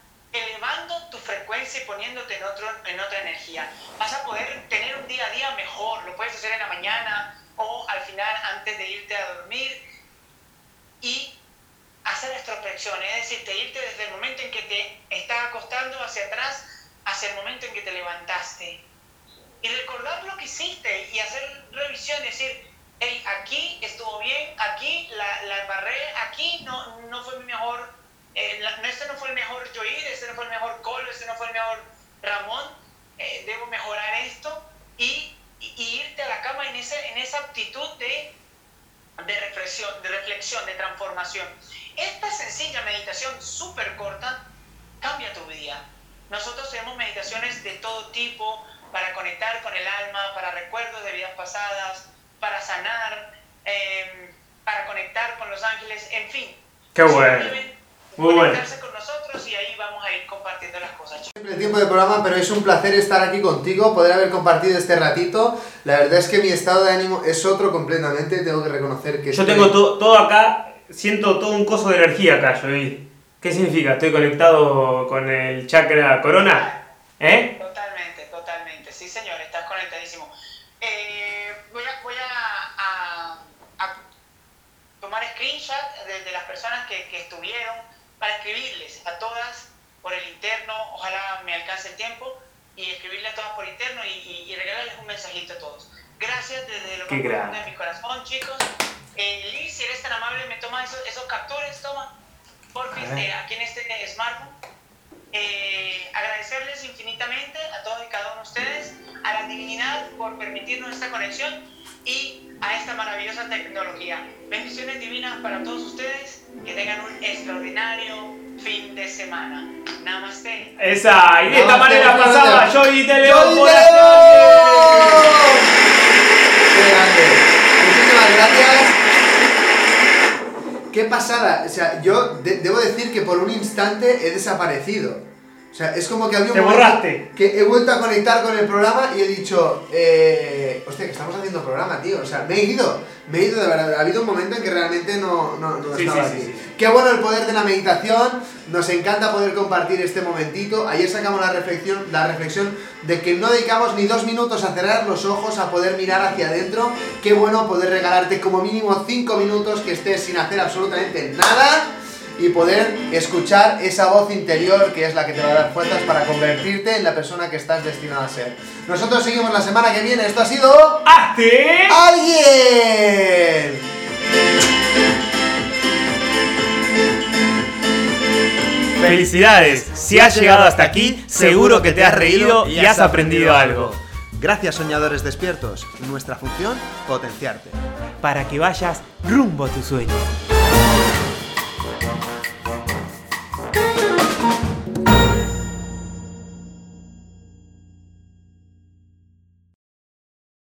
poniéndote en, otro, en otra energía. Vas a poder tener un día a día mejor, lo puedes hacer en la mañana o al final antes de irte a dormir y hacer introspección, es decir, te irte desde el momento en que te estás acostando hacia atrás hasta el momento en que te levantaste. Y recordar lo que hiciste y hacer revisión, decir, hey, aquí estuvo bien, aquí la, la embarré, aquí no, no fue mi mejor, eh, este no fue el mejor Joir, este no fue el mejor Colo, este no fue el mejor Ramón, eh, debo mejorar esto y, y, irte a la cama en, ese, en esa actitud de, de, reflexión, de reflexión, de transformación. Esta sencilla meditación súper corta cambia tu vida. Nosotros tenemos meditaciones de todo tipo para conectar con el alma, para recuerdos de vidas pasadas, para sanar, em, para conectar con los ángeles, en fin. Qué bueno. Muy bueno. con nosotros y ahí vamos a ir compartiendo las cosas. Siempre el tiempo de programa, pero es un placer estar aquí contigo, poder haber compartido este ratito. La verdad es que mi estado de ánimo es otro completamente, tengo que reconocer que... Yo tengo todo acá, siento todo un coso de energía acá, yo ¿Qué significa? ¿Estoy conectado con el chakra corona? ¿Eh? Totalmente, totalmente. Sí, señor, estás conectadísimo. Eh, voy a, voy a, a, tomar screenshot de, las personas que, que, estuvieron para escribirles a todas por el interno. Ojalá me alcance el tiempo y escribirles a todas por interno y, y, regalarles un mensajito a todos. Gracias desde lo que de mi corazón, chicos. Eh, Liz, si eres tan amable, me toma esos, esos captures, toma por eh, aquí en este smartphone. Eh, agradecerles infinitamente a todos y cada uno de ustedes, a la divinidad por permitirnos esta conexión y a esta maravillosa tecnología. Bendiciones divinas para todos ustedes, que tengan un extraordinario fin de semana. Namaste. Esa, y de esta manera pasaba yo y te leo por Muchísimas gracias. Qué pasada. O sea, yo debo decir que por un instante he desaparecido. O sea, es como que había un Te borraste. que he vuelto a conectar con el programa y he dicho, eh, hostia, que estamos haciendo programa, tío. O sea, me he ido, me he ido de verdad. Ha habido un momento en que realmente no, no, no estaba sí, Qué bueno el poder de la meditación. Nos encanta poder compartir este momentito. Ayer sacamos la reflexión, la reflexión de que no dedicamos ni dos minutos a cerrar los ojos, a poder mirar hacia adentro. Qué bueno poder regalarte como mínimo cinco minutos que estés sin hacer absolutamente nada y poder escuchar esa voz interior que es la que te va a dar fuerzas para convertirte en la persona que estás destinado a ser. Nosotros seguimos la semana que viene. Esto ha sido... ¡Hazte alguien! Felicidades, si has llegado hasta aquí, seguro que te has reído y has aprendido algo. Gracias soñadores despiertos, nuestra función, potenciarte. Para que vayas rumbo a tu sueño.